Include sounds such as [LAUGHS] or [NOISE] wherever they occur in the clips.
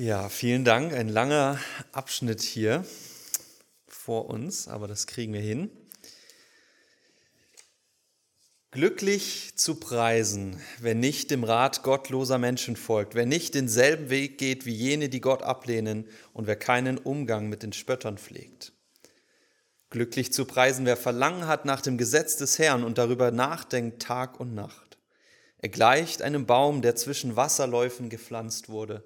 Ja, vielen Dank. Ein langer Abschnitt hier vor uns, aber das kriegen wir hin. Glücklich zu preisen, wer nicht dem Rat gottloser Menschen folgt, wer nicht denselben Weg geht wie jene, die Gott ablehnen und wer keinen Umgang mit den Spöttern pflegt. Glücklich zu preisen, wer Verlangen hat nach dem Gesetz des Herrn und darüber nachdenkt Tag und Nacht. Er gleicht einem Baum, der zwischen Wasserläufen gepflanzt wurde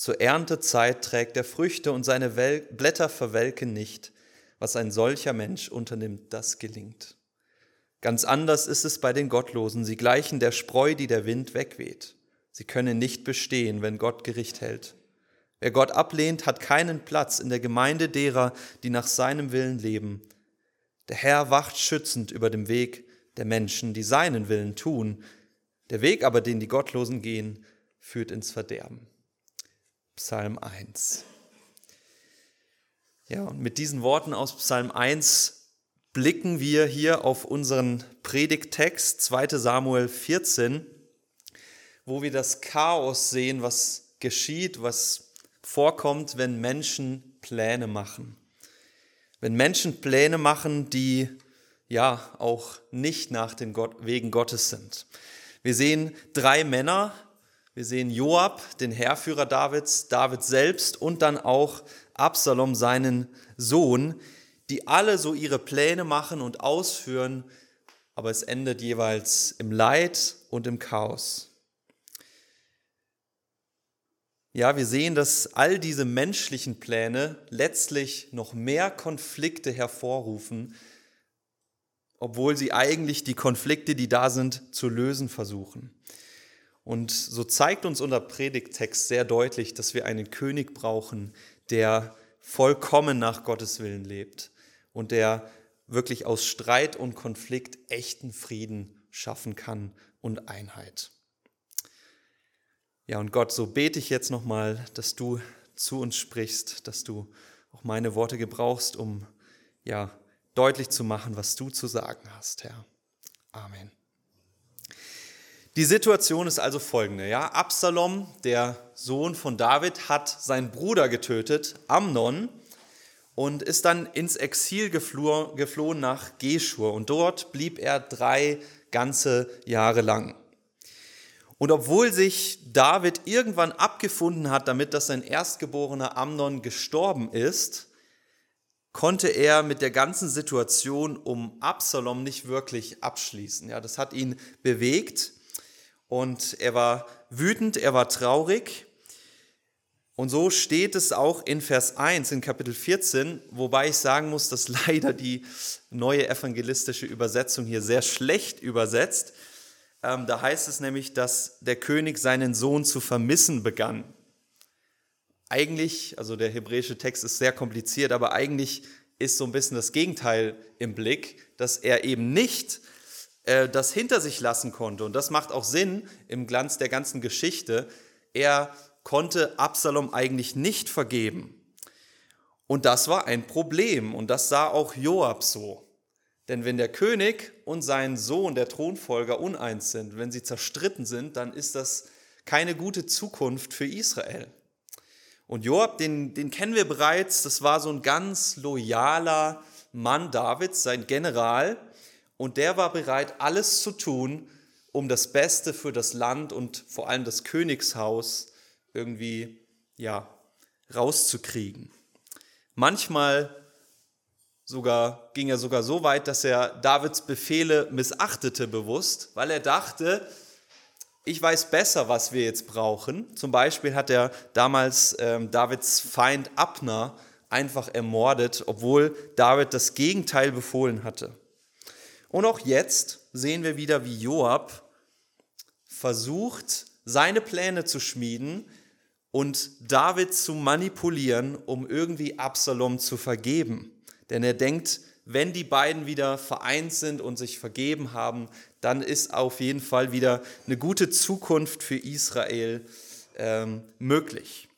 zur Erntezeit trägt er Früchte und seine Wel Blätter verwelken nicht. Was ein solcher Mensch unternimmt, das gelingt. Ganz anders ist es bei den Gottlosen. Sie gleichen der Spreu, die der Wind wegweht. Sie können nicht bestehen, wenn Gott Gericht hält. Wer Gott ablehnt, hat keinen Platz in der Gemeinde derer, die nach seinem Willen leben. Der Herr wacht schützend über dem Weg der Menschen, die seinen Willen tun. Der Weg aber, den die Gottlosen gehen, führt ins Verderben. Psalm 1. Ja, und mit diesen Worten aus Psalm 1 blicken wir hier auf unseren Predigttext 2 Samuel 14, wo wir das Chaos sehen, was geschieht, was vorkommt, wenn Menschen Pläne machen. Wenn Menschen Pläne machen, die ja auch nicht nach den Wegen Gottes sind. Wir sehen drei Männer, wir sehen Joab, den Heerführer Davids, David selbst und dann auch Absalom, seinen Sohn, die alle so ihre Pläne machen und ausführen, aber es endet jeweils im Leid und im Chaos. Ja, wir sehen, dass all diese menschlichen Pläne letztlich noch mehr Konflikte hervorrufen, obwohl sie eigentlich die Konflikte, die da sind, zu lösen versuchen. Und so zeigt uns unser Predigttext sehr deutlich, dass wir einen König brauchen, der vollkommen nach Gottes Willen lebt und der wirklich aus Streit und Konflikt echten Frieden schaffen kann und Einheit. Ja, und Gott, so bete ich jetzt nochmal, dass du zu uns sprichst, dass du auch meine Worte gebrauchst, um ja deutlich zu machen, was du zu sagen hast, Herr. Amen. Die Situation ist also folgende. Ja? Absalom, der Sohn von David, hat seinen Bruder getötet, Amnon, und ist dann ins Exil geflohen nach Geschur. Und dort blieb er drei ganze Jahre lang. Und obwohl sich David irgendwann abgefunden hat damit, dass sein erstgeborener Amnon gestorben ist, konnte er mit der ganzen Situation um Absalom nicht wirklich abschließen. Ja, das hat ihn bewegt und er war wütend, er war traurig. Und so steht es auch in Vers 1 in Kapitel 14, wobei ich sagen muss, dass [LAUGHS] leider die neue evangelistische Übersetzung hier sehr schlecht übersetzt. Ähm, da heißt es nämlich, dass der König seinen Sohn zu vermissen begann. Eigentlich, also der hebräische Text ist sehr kompliziert, aber eigentlich ist so ein bisschen das Gegenteil im Blick, dass er eben nicht äh, das hinter sich lassen konnte. Und das macht auch Sinn im Glanz der ganzen Geschichte. Er konnte Absalom eigentlich nicht vergeben. Und das war ein Problem. Und das sah auch Joab so. Denn wenn der König und sein Sohn, der Thronfolger, uneins sind, wenn sie zerstritten sind, dann ist das keine gute Zukunft für Israel. Und Joab, den, den kennen wir bereits, das war so ein ganz loyaler Mann Davids, sein General, und der war bereit, alles zu tun, um das Beste für das Land und vor allem das Königshaus irgendwie ja, rauszukriegen. Manchmal sogar ging er sogar so weit, dass er Davids Befehle missachtete bewusst, weil er dachte, ich weiß besser, was wir jetzt brauchen. Zum Beispiel hat er damals ähm, Davids Feind Abner einfach ermordet, obwohl David das Gegenteil befohlen hatte. Und auch jetzt sehen wir wieder, wie Joab versucht, seine Pläne zu schmieden und David zu manipulieren, um irgendwie Absalom zu vergeben. Denn er denkt, wenn die beiden wieder vereint sind und sich vergeben haben, dann ist auf jeden Fall wieder eine gute Zukunft für Israel ähm, möglich.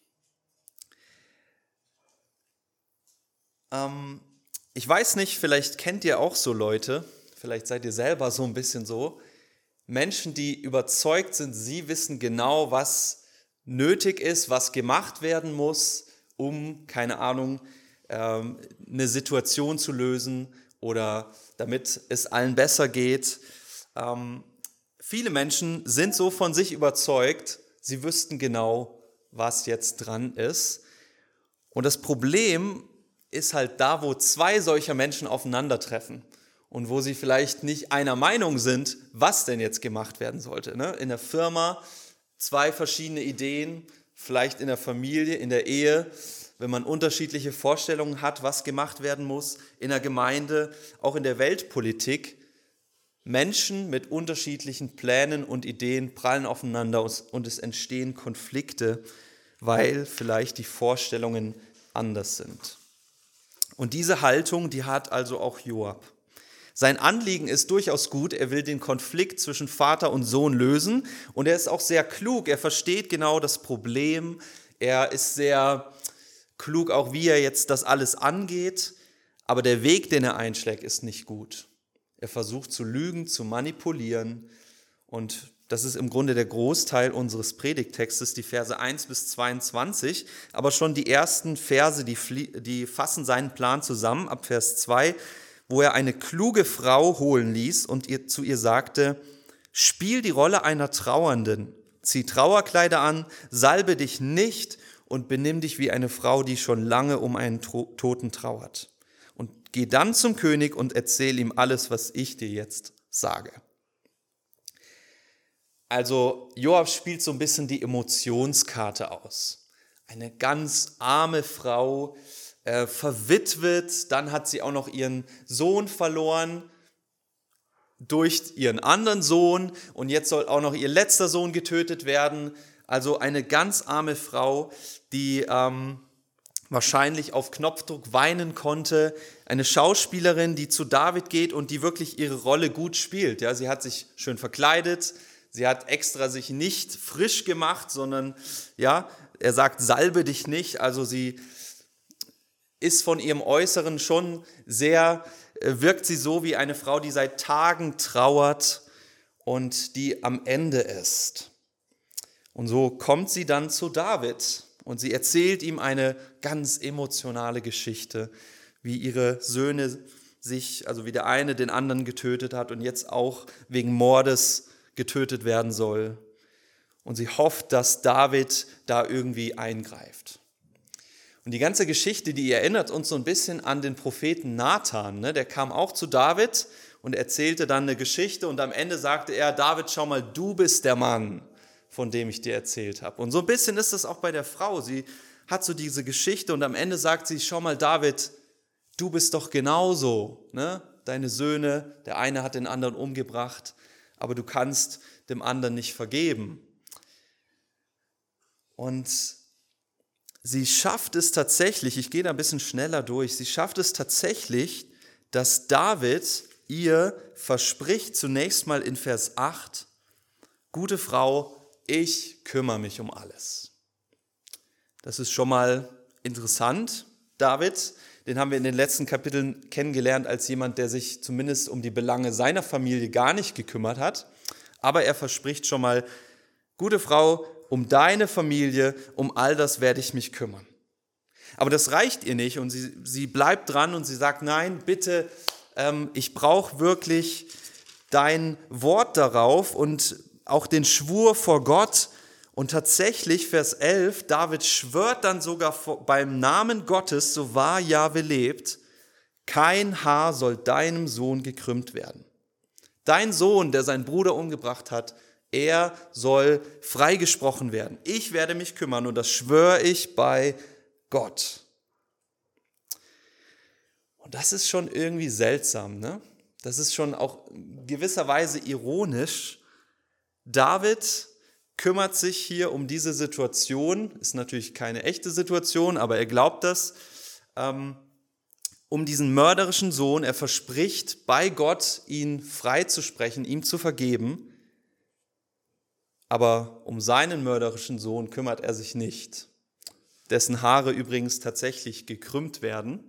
Ähm, ich weiß nicht, vielleicht kennt ihr auch so Leute, vielleicht seid ihr selber so ein bisschen so, Menschen, die überzeugt sind, sie wissen genau, was nötig ist, was gemacht werden muss, um, keine Ahnung, ähm, eine Situation zu lösen oder damit es allen besser geht. Ähm, viele Menschen sind so von sich überzeugt, sie wüssten genau, was jetzt dran ist. Und das Problem ist halt da, wo zwei solcher Menschen aufeinandertreffen und wo sie vielleicht nicht einer Meinung sind, was denn jetzt gemacht werden sollte. Ne? In der Firma zwei verschiedene Ideen, vielleicht in der Familie, in der Ehe, wenn man unterschiedliche Vorstellungen hat, was gemacht werden muss, in der Gemeinde, auch in der Weltpolitik. Menschen mit unterschiedlichen Plänen und Ideen prallen aufeinander und es entstehen Konflikte, weil vielleicht die Vorstellungen anders sind. Und diese Haltung, die hat also auch Joab. Sein Anliegen ist durchaus gut. Er will den Konflikt zwischen Vater und Sohn lösen. Und er ist auch sehr klug. Er versteht genau das Problem. Er ist sehr klug, auch wie er jetzt das alles angeht. Aber der Weg, den er einschlägt, ist nicht gut. Er versucht zu lügen, zu manipulieren. Und das ist im Grunde der Großteil unseres Predigtextes, die Verse 1 bis 22. Aber schon die ersten Verse, die, die fassen seinen Plan zusammen. Ab Vers 2 wo er eine kluge Frau holen ließ und ihr, zu ihr sagte, spiel die Rolle einer Trauernden, zieh Trauerkleider an, salbe dich nicht und benimm dich wie eine Frau, die schon lange um einen Toten trauert. Und geh dann zum König und erzähl ihm alles, was ich dir jetzt sage. Also Joab spielt so ein bisschen die Emotionskarte aus. Eine ganz arme Frau, äh, verwitwet, dann hat sie auch noch ihren Sohn verloren durch ihren anderen Sohn und jetzt soll auch noch ihr letzter Sohn getötet werden. Also eine ganz arme Frau, die ähm, wahrscheinlich auf Knopfdruck weinen konnte. Eine Schauspielerin, die zu David geht und die wirklich ihre Rolle gut spielt. Ja, sie hat sich schön verkleidet, sie hat extra sich nicht frisch gemacht, sondern ja, er sagt, salbe dich nicht. Also sie ist von ihrem Äußeren schon sehr, äh, wirkt sie so wie eine Frau, die seit Tagen trauert und die am Ende ist. Und so kommt sie dann zu David und sie erzählt ihm eine ganz emotionale Geschichte, wie ihre Söhne sich, also wie der eine den anderen getötet hat und jetzt auch wegen Mordes getötet werden soll. Und sie hofft, dass David da irgendwie eingreift. Und die ganze Geschichte, die erinnert uns so ein bisschen an den Propheten Nathan. Ne? Der kam auch zu David und erzählte dann eine Geschichte und am Ende sagte er, David, schau mal, du bist der Mann, von dem ich dir erzählt habe. Und so ein bisschen ist das auch bei der Frau. Sie hat so diese Geschichte und am Ende sagt sie, schau mal, David, du bist doch genauso. Ne? Deine Söhne, der eine hat den anderen umgebracht, aber du kannst dem anderen nicht vergeben. Und sie schafft es tatsächlich, ich gehe da ein bisschen schneller durch, sie schafft es tatsächlich, dass David ihr verspricht, zunächst mal in Vers 8, gute Frau, ich kümmere mich um alles. Das ist schon mal interessant. David, den haben wir in den letzten Kapiteln kennengelernt als jemand, der sich zumindest um die Belange seiner Familie gar nicht gekümmert hat. Aber er verspricht schon mal, gute Frau, um deine Familie, um all das werde ich mich kümmern. Aber das reicht ihr nicht und sie, sie bleibt dran und sie sagt, nein, bitte, ähm, ich brauche wirklich dein Wort darauf und auch den Schwur vor Gott. Und tatsächlich, Vers 11, David schwört dann sogar beim Namen Gottes, so wahr Jahwe lebt, kein Haar soll deinem Sohn gekrümmt werden. Dein Sohn, der seinen Bruder umgebracht hat, er soll freigesprochen werden. Ich werde mich kümmern und das schwöre ich bei Gott. Und das ist schon irgendwie seltsam, ne? Das ist schon auch gewisserweise ironisch. David kümmert sich hier um diese Situation, ist natürlich keine echte Situation, aber er glaubt das, ähm, um diesen mörderischen Sohn. Er verspricht bei Gott, ihn freizusprechen, ihm zu vergeben aber um seinen mörderischen Sohn kümmert er sich nicht, dessen Haare übrigens tatsächlich gekrümmt werden.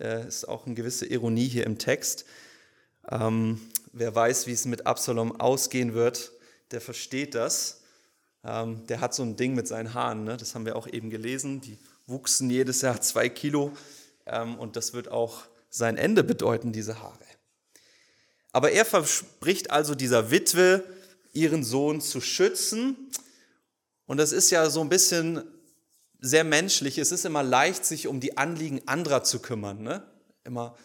Äh, ist auch eine gewisse Ironie hier im Text. Ähm, wer weiß, wie es mit Absalom ausgehen wird, der versteht das. Ähm, der hat so ein Ding mit seinen Haaren, ne? das haben wir auch eben gelesen. Die wuchsen jedes Jahr zwei Kilo ähm, und das wird auch sein Ende bedeuten, diese Haare. Aber er verspricht also dieser Witwe, ihren Sohn zu schützen. Und das ist ja so ein bisschen sehr menschlich. Es ist immer leicht, sich um die Anliegen anderer zu kümmern. Ne? Immer.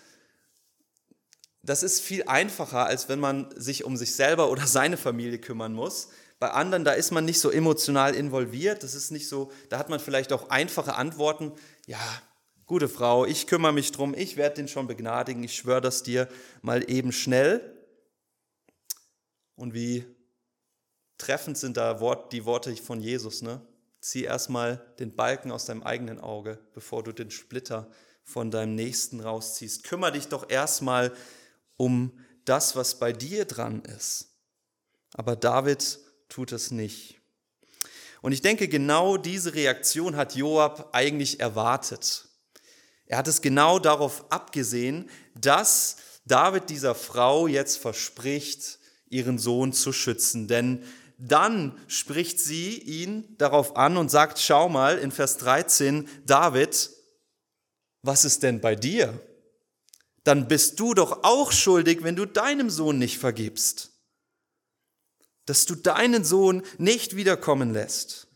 Das ist viel einfacher, als wenn man sich um sich selber oder [LAUGHS] seine Familie kümmern muss. Bei anderen, da ist man nicht so emotional involviert. Das ist nicht so, da hat man vielleicht auch einfache Antworten. Ja, gute Frau, ich kümmere mich drum, ich werde den schon begnadigen, ich schwöre das dir mal eben schnell. Und wie treffend sind da die Worte von Jesus, ne? Zieh erstmal den Balken aus deinem eigenen Auge, bevor du den Splitter von deinem Nächsten rausziehst. Kümmer dich doch erstmal um das, was bei dir dran ist. Aber David tut es nicht. Und ich denke, genau diese Reaktion hat Joab eigentlich erwartet. Er hat es genau darauf abgesehen, dass David dieser Frau jetzt verspricht, ihren Sohn zu schützen. Denn dann spricht sie ihn darauf an und sagt, schau mal in Vers 13, David, was ist denn bei dir? Dann bist du doch auch schuldig, wenn du deinem Sohn nicht vergibst. Dass du deinen Sohn nicht wiederkommen lässt.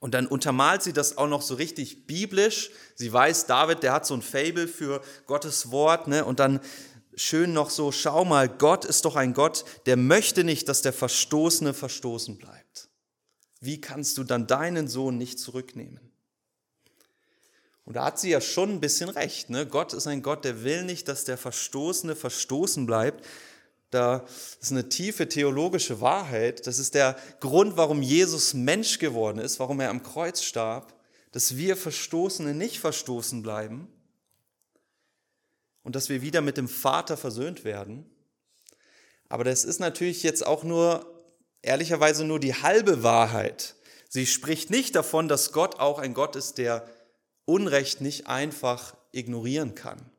Und dann untermalt sie das auch noch so richtig biblisch. Sie weiß, David, der hat so ein Fable für Gottes Wort. Ne? Und dann schön noch so, schau mal, Gott ist doch ein Gott, der möchte nicht, dass der Verstoßene verstoßen bleibt. Wie kannst du dann deinen Sohn nicht zurücknehmen? Und da hat sie ja schon ein bisschen recht. Ne? Gott ist ein Gott, der will nicht, dass der Verstoßene verstoßen bleibt. Da ist eine tiefe theologische Wahrheit. Das ist der Grund, warum Jesus Mensch geworden ist, warum er am Kreuz starb, dass wir Verstoßene nicht verstoßen bleiben und dass wir wieder mit dem Vater versöhnt werden. Aber das ist natürlich jetzt auch nur, ehrlicherweise nur die halbe Wahrheit. Sie spricht nicht davon, dass Gott auch ein Gott ist, der Unrecht nicht einfach ignorieren kann.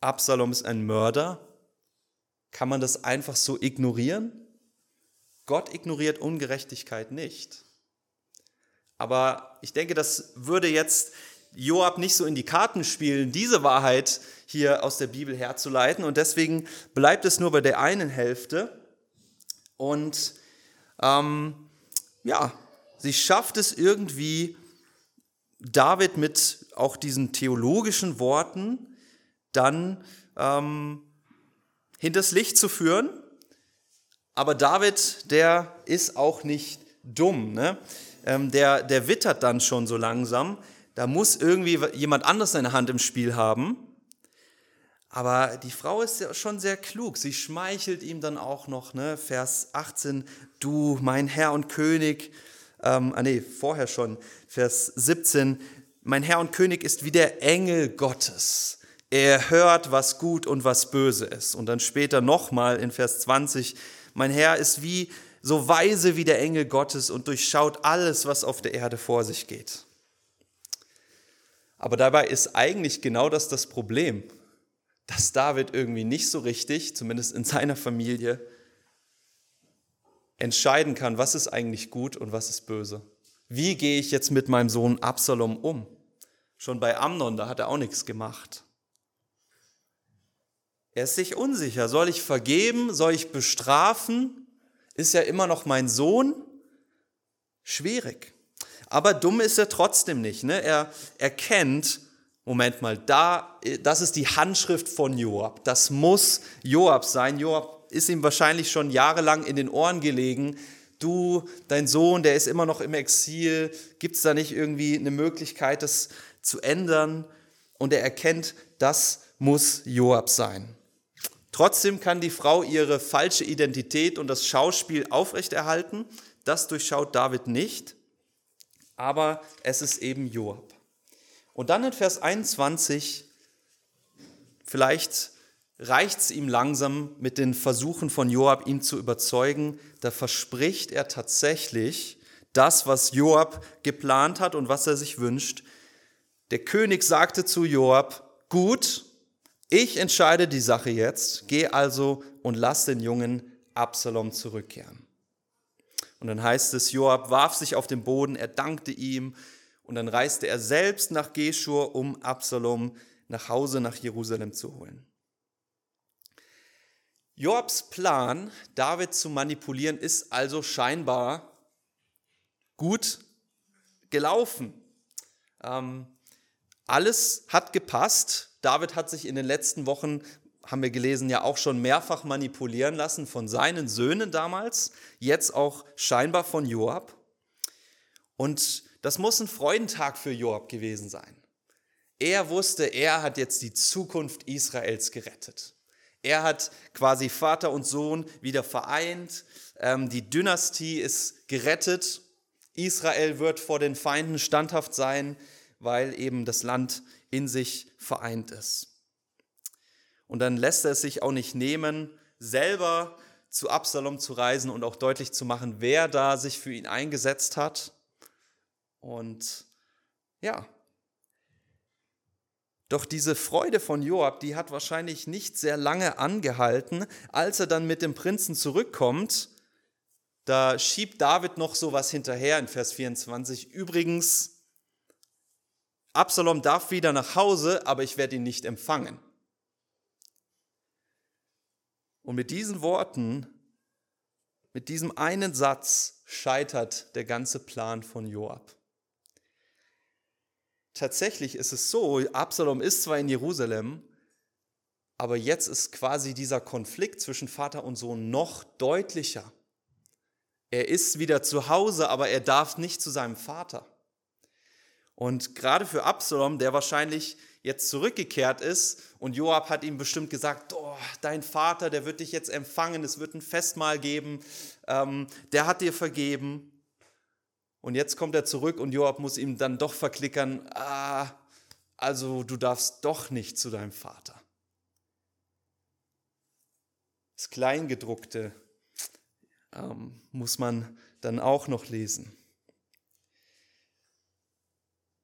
Absalom ist ein Mörder, kann man das einfach so ignorieren? Gott ignoriert Ungerechtigkeit nicht. Aber ich denke, das würde jetzt Joab nicht so in die Karten spielen, diese Wahrheit hier aus der Bibel herzuleiten. Und deswegen bleibt es nur bei der einen Hälfte. Und ähm, ja, sie schafft es irgendwie, David mit auch diesen theologischen Worten dann ähm, hinters Licht zu führen. Aber David, der ist auch nicht dumm. Ne? Ähm, der, der wittert dann schon so langsam. Da muss irgendwie jemand anders seine Hand im Spiel haben. Aber die Frau ist ja schon sehr klug. Sie schmeichelt ihm dann auch noch, ne? Vers 18, du, mein Herr und König. Ähm, ah nee, vorher schon, Vers 17, mein Herr und König ist wie der Engel Gottes. Er hört, was gut und was böse ist. Und dann später nochmal in Vers 20, mein Herr ist wie so weise wie der Engel Gottes und durchschaut alles, was auf der Erde vor sich geht. Aber dabei ist eigentlich genau das das Problem, dass David irgendwie nicht so richtig, zumindest in seiner Familie, entscheiden kann, was ist eigentlich gut und was ist böse. Wie gehe ich jetzt mit meinem Sohn Absalom um? Schon bei Amnon, da hat er auch nichts gemacht. Er ist sich unsicher. Soll ich vergeben? Soll ich bestrafen? Ist er immer noch mein Sohn? Schwierig. Aber dumm ist er trotzdem nicht. Ne? Er erkennt, Moment mal, da, das ist die Handschrift von Joab. Das muss Joab sein. Joab ist ihm wahrscheinlich schon jahrelang in den Ohren gelegen. Du, dein Sohn, der ist immer noch im Exil. Gibt es da nicht irgendwie eine Möglichkeit, das zu ändern? Und er erkennt, das muss Joab sein. Trotzdem kann die Frau ihre falsche Identität und das Schauspiel aufrechterhalten. Das durchschaut David nicht, aber es ist eben Joab. Und dann in Vers 21, vielleicht reicht es ihm langsam mit den Versuchen von Joab, ihn zu überzeugen, da verspricht er tatsächlich das, was Joab geplant hat und was er sich wünscht. Der König sagte zu Joab, gut, ich entscheide die Sache jetzt, geh also und lass den jungen Absalom zurückkehren. Und dann heißt es, Joab warf sich auf den Boden, er dankte ihm und dann reiste er selbst nach Geschur, um Absalom nach Hause nach Jerusalem zu holen. Joabs Plan, David zu manipulieren, ist also scheinbar gut gelaufen. Ähm, alles hat gepasst. David hat sich in den letzten Wochen, haben wir gelesen, ja auch schon mehrfach manipulieren lassen von seinen Söhnen damals, jetzt auch scheinbar von Joab. Und das muss ein Freudentag für Joab gewesen sein. Er wusste, er hat jetzt die Zukunft Israels gerettet. Er hat quasi Vater und Sohn wieder vereint. Ähm, die Dynastie ist gerettet. Israel wird vor den Feinden standhaft sein, weil eben das Land in sich vereint ist. Und dann lässt er es sich auch nicht nehmen, selber zu Absalom zu reisen und auch deutlich zu machen, wer da sich für ihn eingesetzt hat. Und ja, doch diese Freude von Joab, die hat wahrscheinlich nicht sehr lange angehalten. Als er dann mit dem Prinzen zurückkommt, da schiebt David noch so was hinterher in Vers 24. Übrigens, Absalom darf wieder nach Hause, aber ich werde ihn nicht empfangen. Und mit diesen Worten, mit diesem einen Satz scheitert der ganze Plan von Joab tatsächlich ist es so, Absalom ist zwar in Jerusalem, aber jetzt ist quasi dieser Konflikt zwischen Vater und Sohn noch deutlicher. Er ist wieder zu Hause, aber er darf nicht zu seinem Vater. Und gerade für Absalom, der wahrscheinlich jetzt zurückgekehrt ist und Joab hat ihm bestimmt gesagt, oh, dein Vater, der wird dich jetzt empfangen, es wird ein Festmahl geben, ähm, der hat dir vergeben. Und jetzt kommt er zurück und Joab muss ihm dann doch verklickern, ah, also du darfst doch nicht zu deinem Vater. Das Kleingedruckte ähm, muss man dann auch noch lesen.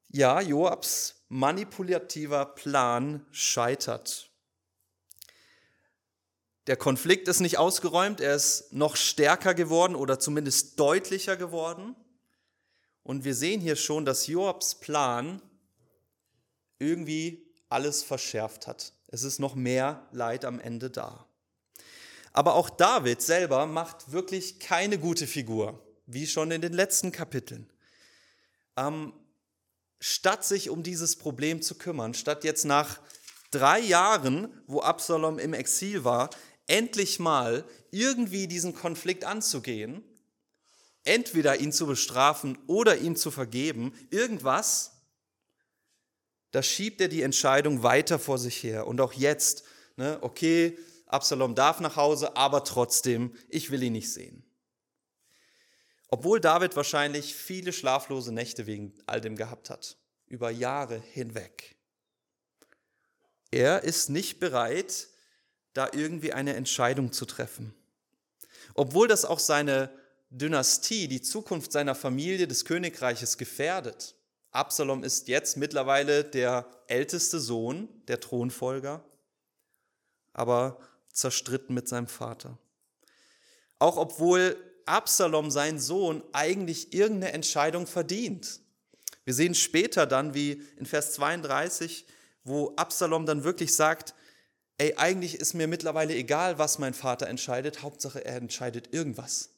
Ja, Joabs manipulativer Plan scheitert. Der Konflikt ist nicht ausgeräumt, er ist noch stärker geworden oder zumindest deutlicher geworden. Und wir sehen hier schon, dass Joabs Plan irgendwie alles verschärft hat. Es ist noch mehr Leid am Ende da. Aber auch David selber macht wirklich keine gute Figur, wie schon in den letzten Kapiteln. Ähm, statt sich um dieses Problem zu kümmern, statt jetzt nach drei Jahren, wo Absalom im Exil war, endlich mal irgendwie diesen Konflikt anzugehen, entweder ihn zu bestrafen oder ihm zu vergeben, irgendwas, da schiebt er die Entscheidung weiter vor sich her. Und auch jetzt, ne, okay, Absalom darf nach Hause, aber trotzdem, ich will ihn nicht sehen. Obwohl David wahrscheinlich viele schlaflose Nächte wegen all dem gehabt hat, über Jahre hinweg. Er ist nicht bereit, da irgendwie eine Entscheidung zu treffen. Obwohl das auch seine Dynastie, die Zukunft seiner Familie, des Königreiches gefährdet. Absalom ist jetzt mittlerweile der älteste Sohn, der Thronfolger, aber zerstritten mit seinem Vater. Auch obwohl Absalom, sein Sohn, eigentlich irgendeine Entscheidung verdient. Wir sehen später dann, wie in Vers 32, wo Absalom dann wirklich sagt, ey, eigentlich ist mir mittlerweile egal, was mein Vater entscheidet, Hauptsache er entscheidet irgendwas.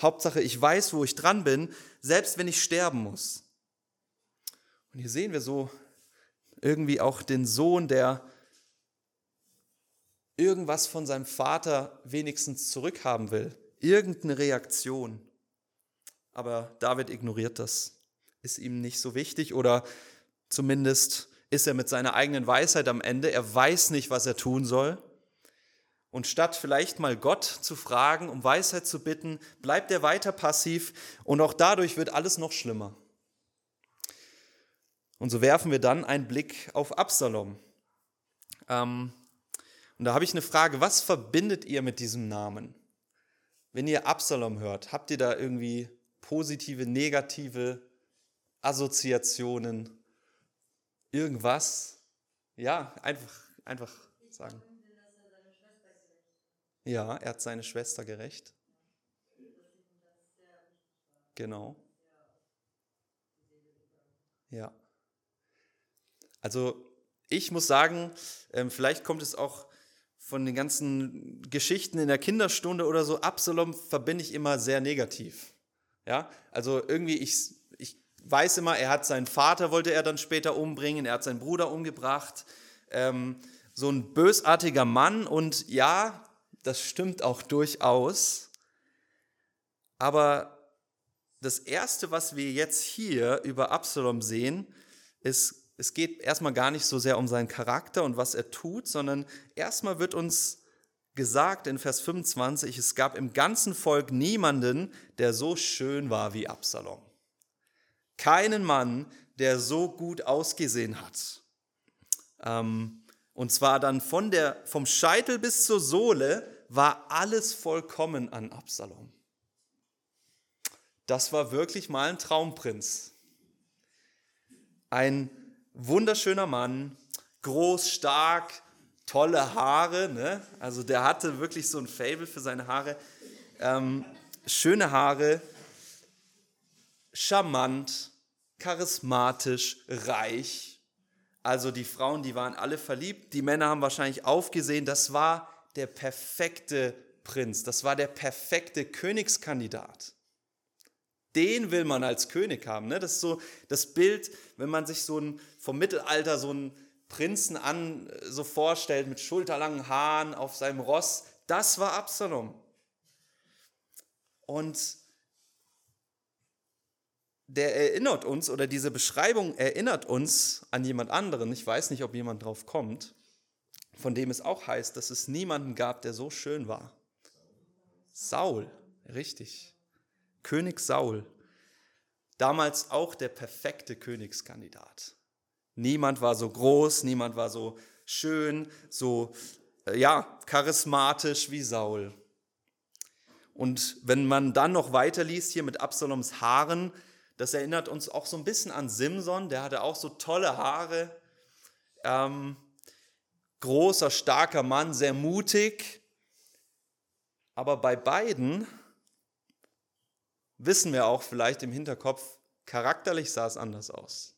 Hauptsache, ich weiß, wo ich dran bin, selbst wenn ich sterben muss. Und hier sehen wir so irgendwie auch den Sohn, der irgendwas von seinem Vater wenigstens zurückhaben will. Irgendeine Reaktion. Aber David ignoriert das. Ist ihm nicht so wichtig oder zumindest ist er mit seiner eigenen Weisheit am Ende. Er weiß nicht, was er tun soll. Und statt vielleicht mal Gott zu fragen, um Weisheit zu bitten, bleibt er weiter passiv und auch dadurch wird alles noch schlimmer. Und so werfen wir dann einen Blick auf Absalom. Ähm, und da habe ich eine Frage, was verbindet ihr mit diesem Namen? Wenn ihr Absalom hört, habt ihr da irgendwie positive, negative Assoziationen? Irgendwas? Ja, einfach, einfach sagen. Ja, er hat seine Schwester gerecht. genau. Ja. Also ich muss sagen, ähm, vielleicht kommt es auch von den ganzen Geschichten in der Kinderstunde oder so, Absalom verbinde ich immer sehr negativ. Ja, also irgendwie, ich, ich weiß immer, er hat seinen Vater, wollte er dann später umbringen, er hat seinen Bruder umgebracht. Ähm, so ein bösartiger Mann und ja, das stimmt auch durchaus. Aber das Erste, was wir jetzt hier über Absalom sehen, ist, es geht erstmal gar nicht so sehr um seinen Charakter und was er tut, sondern erstmal wird uns gesagt in Vers 25, es gab im ganzen Volk niemanden, der so schön war wie Absalom. Keinen Mann, der so gut ausgesehen hat. Ähm, und zwar dann von der, vom Scheitel bis zur Sohle war alles vollkommen an Absalom. Das war wirklich mal ein Traumprinz. Ein wunderschöner Mann, groß, stark, tolle Haare. Ne? Also der hatte wirklich so ein Fable für seine Haare. Ähm, schöne Haare, charmant, charismatisch, reich. Also die Frauen, die waren alle verliebt. Die Männer haben wahrscheinlich aufgesehen. Das war der perfekte Prinz. Das war der perfekte Königskandidat. Den will man als König haben. Ne? Das ist so das Bild, wenn man sich so ein, vom Mittelalter so einen Prinzen an so vorstellt mit schulterlangen Haaren auf seinem Ross. Das war Absalom. Und der erinnert uns, oder diese Beschreibung erinnert uns an jemand anderen. Ich weiß nicht, ob jemand drauf kommt, von dem es auch heißt, dass es niemanden gab, der so schön war. Saul, richtig. König Saul, damals auch der perfekte Königskandidat. Niemand war so groß, niemand war so schön, so äh, ja, charismatisch wie Saul. Und wenn man dann noch weiterliest hier mit Absaloms Haaren, das erinnert uns auch so ein bisschen an Simson, der hatte auch so tolle Haare. Ähm, großer, starker Mann, sehr mutig. Aber bei beiden wissen wir auch vielleicht im Hinterkopf, charakterlich sah es anders aus.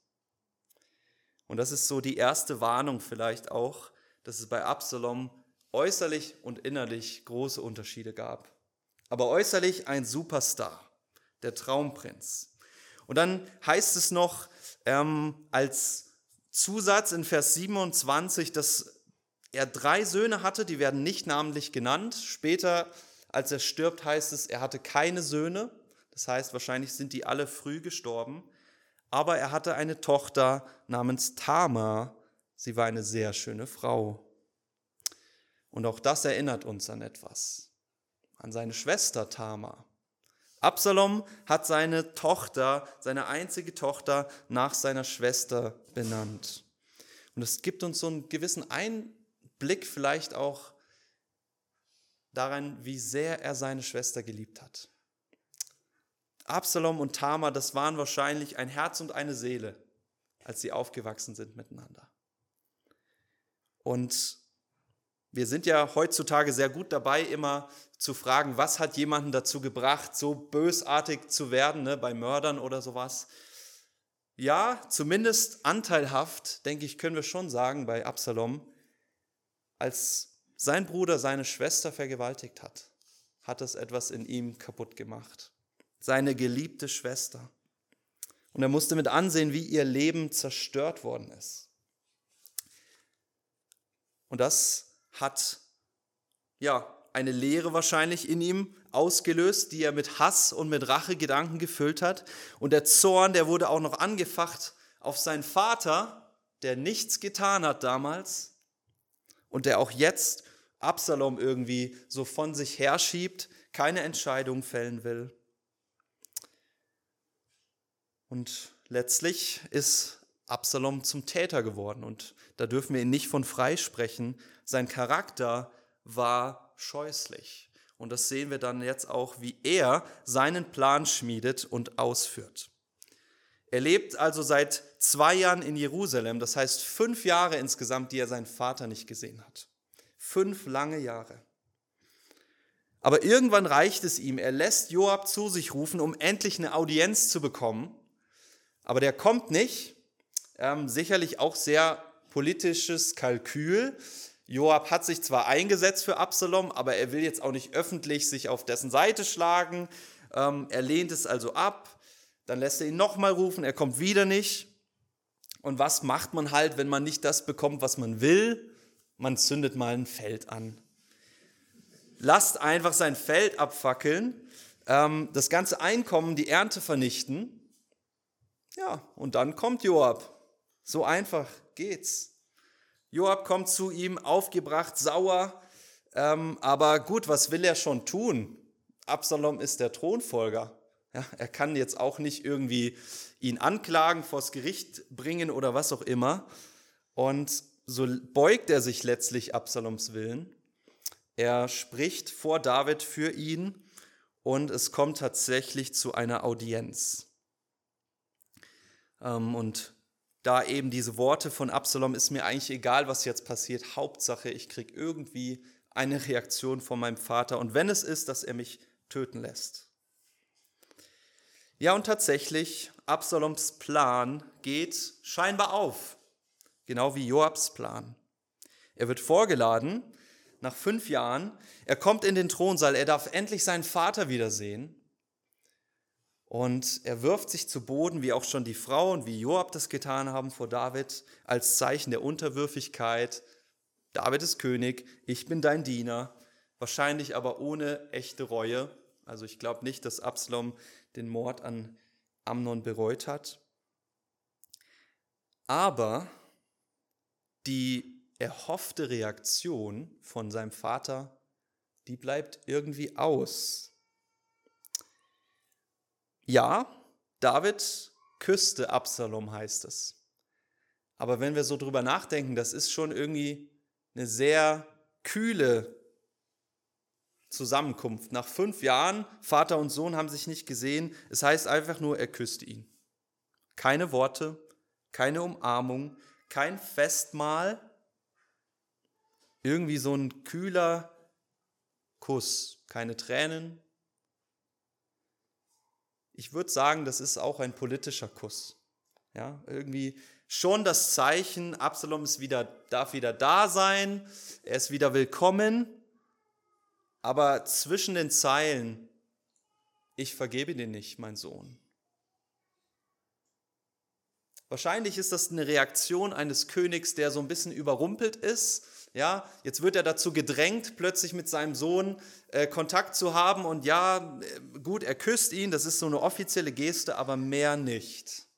Und das ist so die erste Warnung vielleicht auch, dass es bei Absalom äußerlich und innerlich große Unterschiede gab. Aber äußerlich ein Superstar, der Traumprinz. Und dann heißt es noch ähm, als Zusatz in Vers 27, dass er drei Söhne hatte, die werden nicht namentlich genannt. Später, als er stirbt, heißt es, er hatte keine Söhne. Das heißt, wahrscheinlich sind die alle früh gestorben. Aber er hatte eine Tochter namens Tama. Sie war eine sehr schöne Frau. Und auch das erinnert uns an etwas, an seine Schwester Tama. Absalom hat seine Tochter, seine einzige Tochter, nach seiner Schwester benannt. Und es gibt uns so einen gewissen Einblick vielleicht auch daran, wie sehr er seine Schwester geliebt hat. Absalom und Tamar, das waren wahrscheinlich ein Herz und eine Seele, als sie aufgewachsen sind miteinander. Und wir sind ja heutzutage sehr gut dabei, immer zu fragen, was hat jemanden dazu gebracht, so bösartig zu werden, ne, bei Mördern oder sowas. Ja, zumindest anteilhaft, denke ich, können wir schon sagen bei Absalom, als sein Bruder seine Schwester vergewaltigt hat, hat das etwas in ihm kaputt gemacht seine geliebte Schwester. Und er musste mit ansehen, wie ihr Leben zerstört worden ist. Und das hat ja eine Lehre wahrscheinlich in ihm ausgelöst, die er mit Hass und mit Rachegedanken gefüllt hat. Und der Zorn, der wurde auch noch angefacht auf seinen Vater, der nichts getan hat damals und der auch jetzt Absalom irgendwie so von sich herschiebt, keine Entscheidung fällen will. Und letztlich ist Absalom zum Täter geworden. Und da dürfen wir ihn nicht von freisprechen. Sein Charakter war scheußlich. Und das sehen wir dann jetzt auch, wie er seinen Plan schmiedet und ausführt. Er lebt also seit zwei Jahren in Jerusalem, das heißt fünf Jahre insgesamt, die er seinen Vater nicht gesehen hat. Fünf lange Jahre. Aber irgendwann reicht es ihm. Er lässt Joab zu sich rufen, um endlich eine Audienz zu bekommen. Aber der kommt nicht. Ähm, sicherlich auch sehr politisches Kalkül. Joab hat sich zwar eingesetzt für Absalom, aber er will jetzt auch nicht öffentlich sich auf dessen Seite schlagen. Ähm, er lehnt es also ab. Dann lässt er ihn nochmal rufen. Er kommt wieder nicht. Und was macht man halt, wenn man nicht das bekommt, was man will? Man zündet mal ein Feld an lasst einfach sein Feld abfackeln, ähm, das ganze Einkommen, die Ernte vernichten. Ja, und dann kommt Joab. So einfach geht's. Joab kommt zu ihm, aufgebracht, sauer. Ähm, aber gut, was will er schon tun? Absalom ist der Thronfolger. Ja, er kann jetzt auch nicht irgendwie ihn anklagen, vors Gericht bringen oder was auch immer. Und so beugt er sich letztlich Absaloms Willen. Er spricht vor David für ihn und es kommt tatsächlich zu einer Audienz. Ähm, und da eben diese Worte von Absalom ist mir eigentlich egal, was jetzt passiert. Hauptsache, ich kriege irgendwie eine Reaktion von meinem Vater. Und wenn es ist, dass er mich töten lässt. Ja, und tatsächlich, Absaloms Plan geht scheinbar auf. Genau wie Joabs Plan. Er wird vorgeladen nach fünf Jahren. Er kommt in den Thronsaal, er darf endlich seinen Vater wiedersehen. Und er wirft sich zu Boden, wie auch schon die Frau und wie Joab das getan haben vor David, als Zeichen der Unterwürfigkeit. David ist König, ich bin dein Diener, wahrscheinlich aber ohne echte Reue. Also ich glaube nicht, dass Absalom den Mord an Amnon bereut hat. Aber die erhoffte Reaktion von seinem Vater, die bleibt irgendwie aus. Ja, David küsste Absalom, heißt es. Aber wenn wir so drüber nachdenken, das ist schon irgendwie eine sehr kühle Zusammenkunft. Nach fünf Jahren, Vater und Sohn haben sich nicht gesehen. Es heißt einfach nur, er küsste ihn. Keine Worte, keine Umarmung, kein Festmahl, irgendwie so ein kühler Kuss, keine Tränen. Ich würde sagen, das ist auch ein politischer Kuss. Ja, irgendwie schon das Zeichen, Absalom ist wieder, darf wieder da sein, er ist wieder willkommen, aber zwischen den Zeilen, ich vergebe dir nicht, mein Sohn. Wahrscheinlich ist das eine Reaktion eines Königs, der so ein bisschen überrumpelt ist ja, jetzt wird er dazu gedrängt, plötzlich mit seinem Sohn äh, Kontakt zu haben und ja, äh, gut, er küsst ihn, das ist so eine offizielle Geste, aber mehr nicht.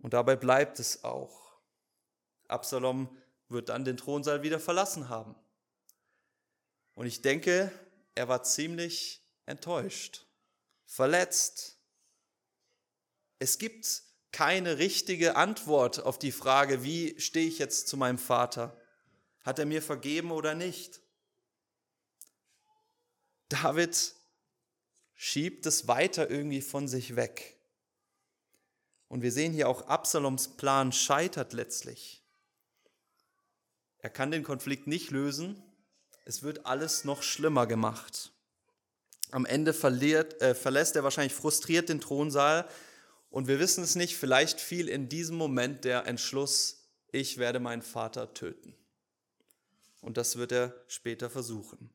Und dabei bleibt es auch. Absalom wird dann den Thronsaal wieder verlassen haben. Und ich denke, er war ziemlich enttäuscht, verletzt. Es gibt keine richtige Antwort auf die Frage, wie stehe ich jetzt zu meinem Vater? Hat er mir vergeben oder nicht? David schiebt es weiter irgendwie von sich weg. Und wir sehen hier auch, Absaloms Plan scheitert letztlich. Er kann den Konflikt nicht lösen. Es wird alles noch schlimmer gemacht. Am Ende verliert, äh, verlässt er wahrscheinlich frustriert den Thronsaal, und wir wissen es nicht, vielleicht fiel in diesem Moment der Entschluss, ich werde meinen Vater töten. Und das wird er später versuchen.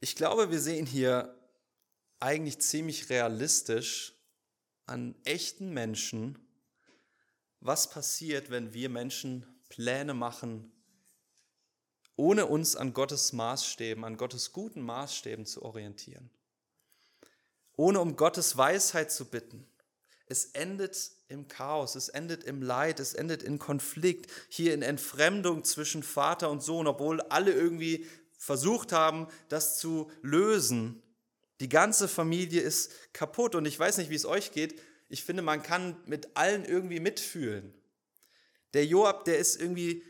Ich glaube, wir sehen hier eigentlich ziemlich realistisch an echten Menschen, was passiert, wenn wir Menschen Pläne machen, ohne uns an Gottes Maßstäben, an Gottes guten Maßstäben zu orientieren ohne um Gottes Weisheit zu bitten. Es endet im Chaos, es endet im Leid, es endet in Konflikt, hier in Entfremdung zwischen Vater und Sohn, obwohl alle irgendwie versucht haben, das zu lösen. Die ganze Familie ist kaputt und ich weiß nicht, wie es euch geht. Ich finde, man kann mit allen irgendwie mitfühlen. Der Joab, der ist irgendwie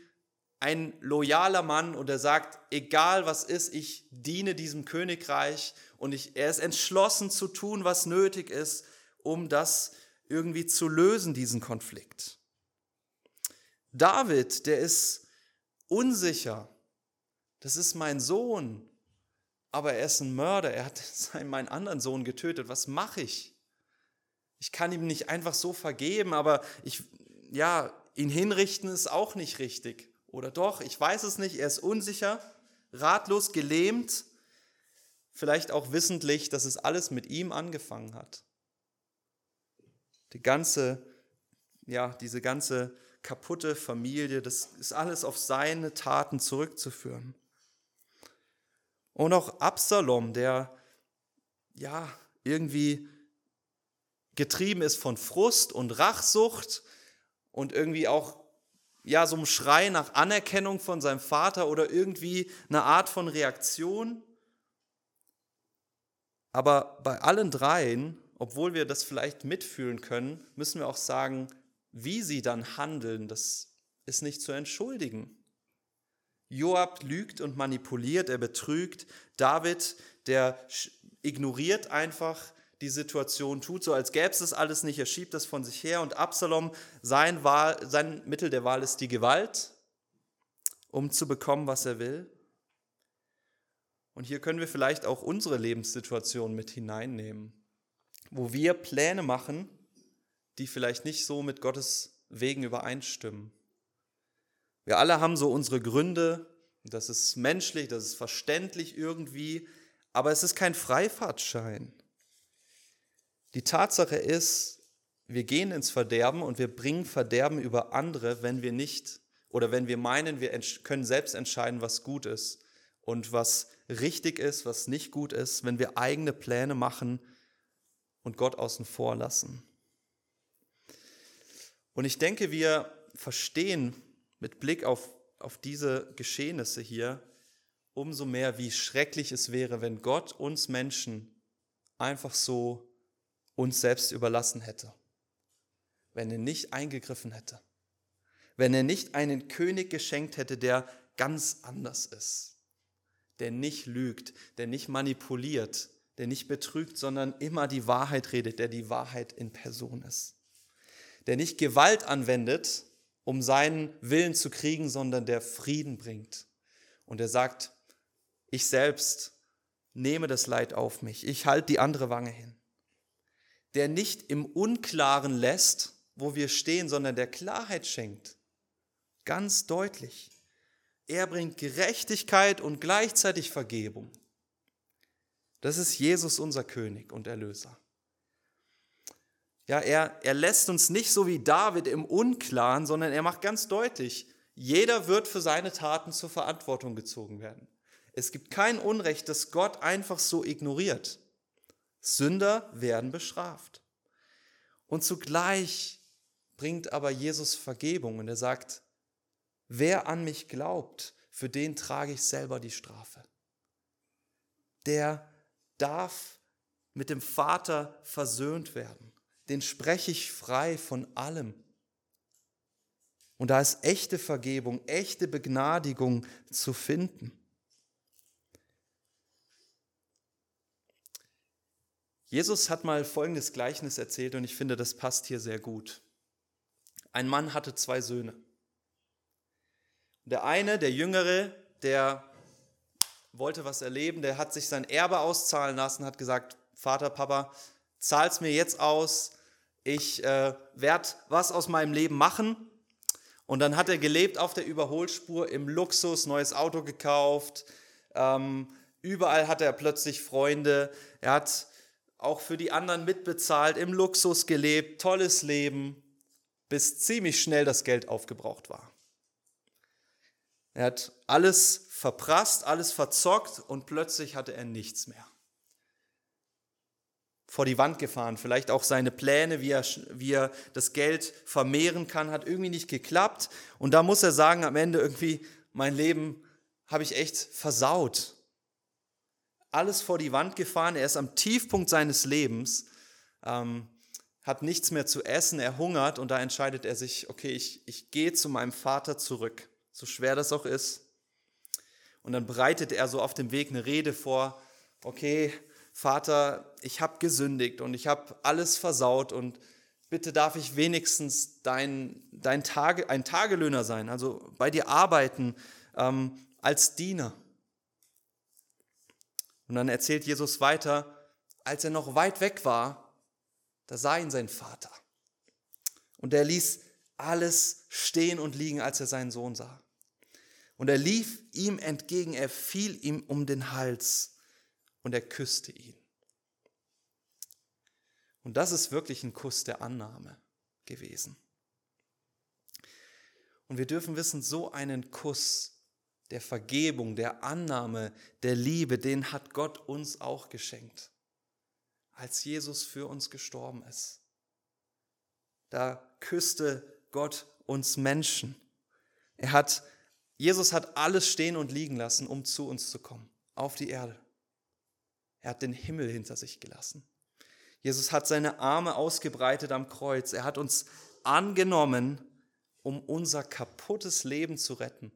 ein loyaler Mann und er sagt, egal was ist, ich diene diesem Königreich und ich, er ist entschlossen zu tun, was nötig ist, um das irgendwie zu lösen, diesen Konflikt. David, der ist unsicher. das ist mein Sohn, aber er ist ein Mörder, er hat [LAUGHS] meinen anderen Sohn getötet, was mache ich? Ich kann ihm nicht einfach so vergeben, aber ich, ja, ihn hinrichten ist auch nicht richtig. Oder doch, ich weiß es nicht, er ist unsicher, ratlos, gelähmt, vielleicht auch wissentlich, dass es alles mit ihm angefangen hat. Die ganze, ja, diese ganze kaputte Familie, das ist alles auf seine Taten zurückzuführen. Und auch Absalom, der ja irgendwie getrieben ist von Frust und Rachsucht und irgendwie auch ja so einem Schrei nach Anerkennung von seinem Vater oder irgendwie eine Art von Reaktion. Aber bei allen dreien, obwohl wir das vielleicht mitfühlen können, müssen wir auch sagen, wie sie dann handeln, das ist nicht zu entschuldigen. Joab lügt und manipuliert, er betrügt. David, der ignoriert einfach die Situation, tut so, als gäbe es das alles nicht, er schiebt das von sich her. Und Absalom, sein, Wahl, sein Mittel der Wahl ist die Gewalt, um zu bekommen, was er will. Und hier können wir vielleicht auch unsere Lebenssituation mit hineinnehmen, wo wir Pläne machen, die vielleicht nicht so mit Gottes Wegen übereinstimmen. Wir alle haben so unsere Gründe, das ist menschlich, das ist verständlich irgendwie, aber es ist kein Freifahrtschein. Die Tatsache ist, wir gehen ins Verderben und wir bringen Verderben über andere, wenn wir nicht oder wenn wir meinen, wir können selbst entscheiden, was gut ist und was richtig ist, was nicht gut ist, wenn wir eigene Pläne machen und Gott außen vor lassen. Und ich denke, wir verstehen mit Blick auf, auf diese Geschehnisse hier umso mehr, wie schrecklich es wäre, wenn Gott uns Menschen einfach so uns selbst überlassen hätte. Wenn er nicht eingegriffen hätte. Wenn er nicht einen König geschenkt hätte, der ganz anders ist. Der nicht lügt, der nicht manipuliert, der nicht betrügt, sondern immer die Wahrheit redet, der die Wahrheit in Person ist der nicht Gewalt anwendet, um seinen Willen zu kriegen, sondern der Frieden bringt. Und er sagt, ich selbst nehme das Leid auf mich, ich halte die andere Wange hin. Der nicht im Unklaren lässt, wo wir stehen, sondern der Klarheit schenkt. Ganz deutlich. Er bringt Gerechtigkeit und gleichzeitig Vergebung. Das ist Jesus, unser König und Erlöser. Ja, er, er lässt uns nicht so wie David im Unklaren, sondern er macht ganz deutlich, jeder wird für seine Taten zur Verantwortung gezogen werden. Es gibt kein Unrecht, das Gott einfach so ignoriert. Sünder werden bestraft. Und zugleich bringt aber Jesus Vergebung und er sagt, wer an mich glaubt, für den trage ich selber die Strafe. Der darf mit dem Vater versöhnt werden den spreche ich frei von allem. Und da ist echte Vergebung, echte Begnadigung zu finden. Jesus hat mal folgendes Gleichnis erzählt und ich finde, das passt hier sehr gut. Ein Mann hatte zwei Söhne. Der eine, der Jüngere, der wollte was erleben, der hat sich sein Erbe auszahlen lassen, hat gesagt, Vater, Papa, zahl's mir jetzt aus, ich äh, werde was aus meinem Leben machen. Und dann hat er gelebt auf der Überholspur im Luxus, neues Auto gekauft. Ähm, überall hat er plötzlich Freunde. Er hat auch für die anderen mitbezahlt, im Luxus gelebt, tolles Leben, bis ziemlich schnell das Geld aufgebraucht war. Er hat alles verprasst, alles verzockt und plötzlich hatte er nichts mehr vor die Wand gefahren. Vielleicht auch seine Pläne, wie er, wie er das Geld vermehren kann, hat irgendwie nicht geklappt. Und da muss er sagen, am Ende irgendwie, mein Leben habe ich echt versaut. Alles vor die Wand gefahren. Er ist am Tiefpunkt seines Lebens, ähm, hat nichts mehr zu essen, er hungert und da entscheidet er sich, okay, ich, ich gehe zu meinem Vater zurück, so schwer das auch ist. Und dann bereitet er so auf dem Weg eine Rede vor, okay, Vater, ich habe gesündigt und ich habe alles versaut und bitte darf ich wenigstens dein, dein Tage, ein Tagelöhner sein, also bei dir arbeiten ähm, als Diener. Und dann erzählt Jesus weiter, als er noch weit weg war, da sah ihn sein Vater. Und er ließ alles stehen und liegen, als er seinen Sohn sah. Und er lief ihm entgegen, er fiel ihm um den Hals und er küsste ihn. Und das ist wirklich ein Kuss der Annahme gewesen. Und wir dürfen wissen, so einen Kuss der Vergebung, der Annahme, der Liebe, den hat Gott uns auch geschenkt, als Jesus für uns gestorben ist. Da küsste Gott uns Menschen. Er hat, Jesus hat alles stehen und liegen lassen, um zu uns zu kommen, auf die Erde. Er hat den Himmel hinter sich gelassen. Jesus hat seine Arme ausgebreitet am Kreuz. Er hat uns angenommen, um unser kaputtes Leben zu retten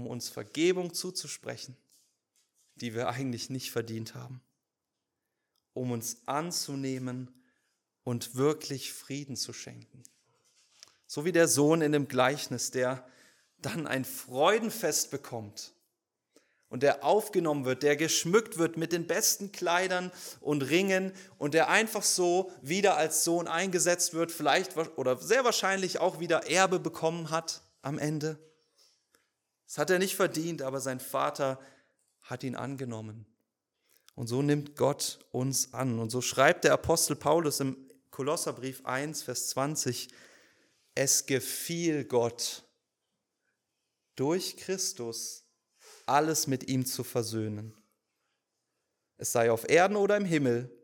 um uns Vergebung zuzusprechen, die wir eigentlich nicht verdient haben, um uns anzunehmen und wirklich Frieden zu schenken. So wie der Sohn in dem Gleichnis, der dann ein Freudenfest bekommt und der aufgenommen wird, der geschmückt wird mit den besten Kleidern und Ringen und der einfach so wieder als Sohn eingesetzt wird, vielleicht oder sehr wahrscheinlich auch wieder Erbe bekommen hat am Ende. Das hat er nicht verdient, aber sein Vater hat ihn angenommen. Und so nimmt Gott uns an. Und so schreibt der Apostel Paulus im Kolosserbrief 1, Vers 20, es gefiel Gott durch Christus alles mit ihm zu versöhnen. Es sei auf Erden oder im Himmel,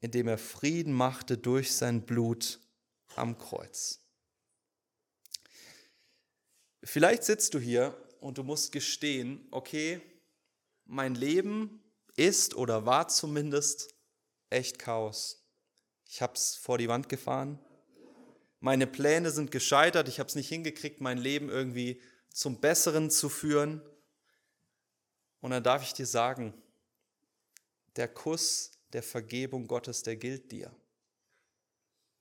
indem er Frieden machte durch sein Blut am Kreuz. Vielleicht sitzt du hier und du musst gestehen, okay, mein Leben ist oder war zumindest echt Chaos. Ich habe es vor die Wand gefahren. Meine Pläne sind gescheitert. Ich habe es nicht hingekriegt, mein Leben irgendwie zum Besseren zu führen. Und dann darf ich dir sagen, der Kuss der Vergebung Gottes, der gilt dir.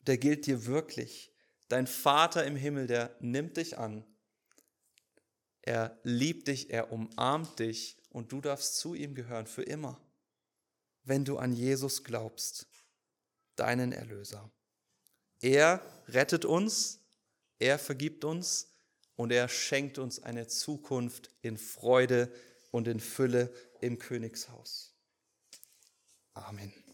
Der gilt dir wirklich. Dein Vater im Himmel, der nimmt dich an er liebt dich, er umarmt dich und du darfst zu ihm gehören für immer, wenn du an Jesus glaubst, deinen Erlöser. Er rettet uns, er vergibt uns und er schenkt uns eine Zukunft in Freude und in Fülle im Königshaus. Amen.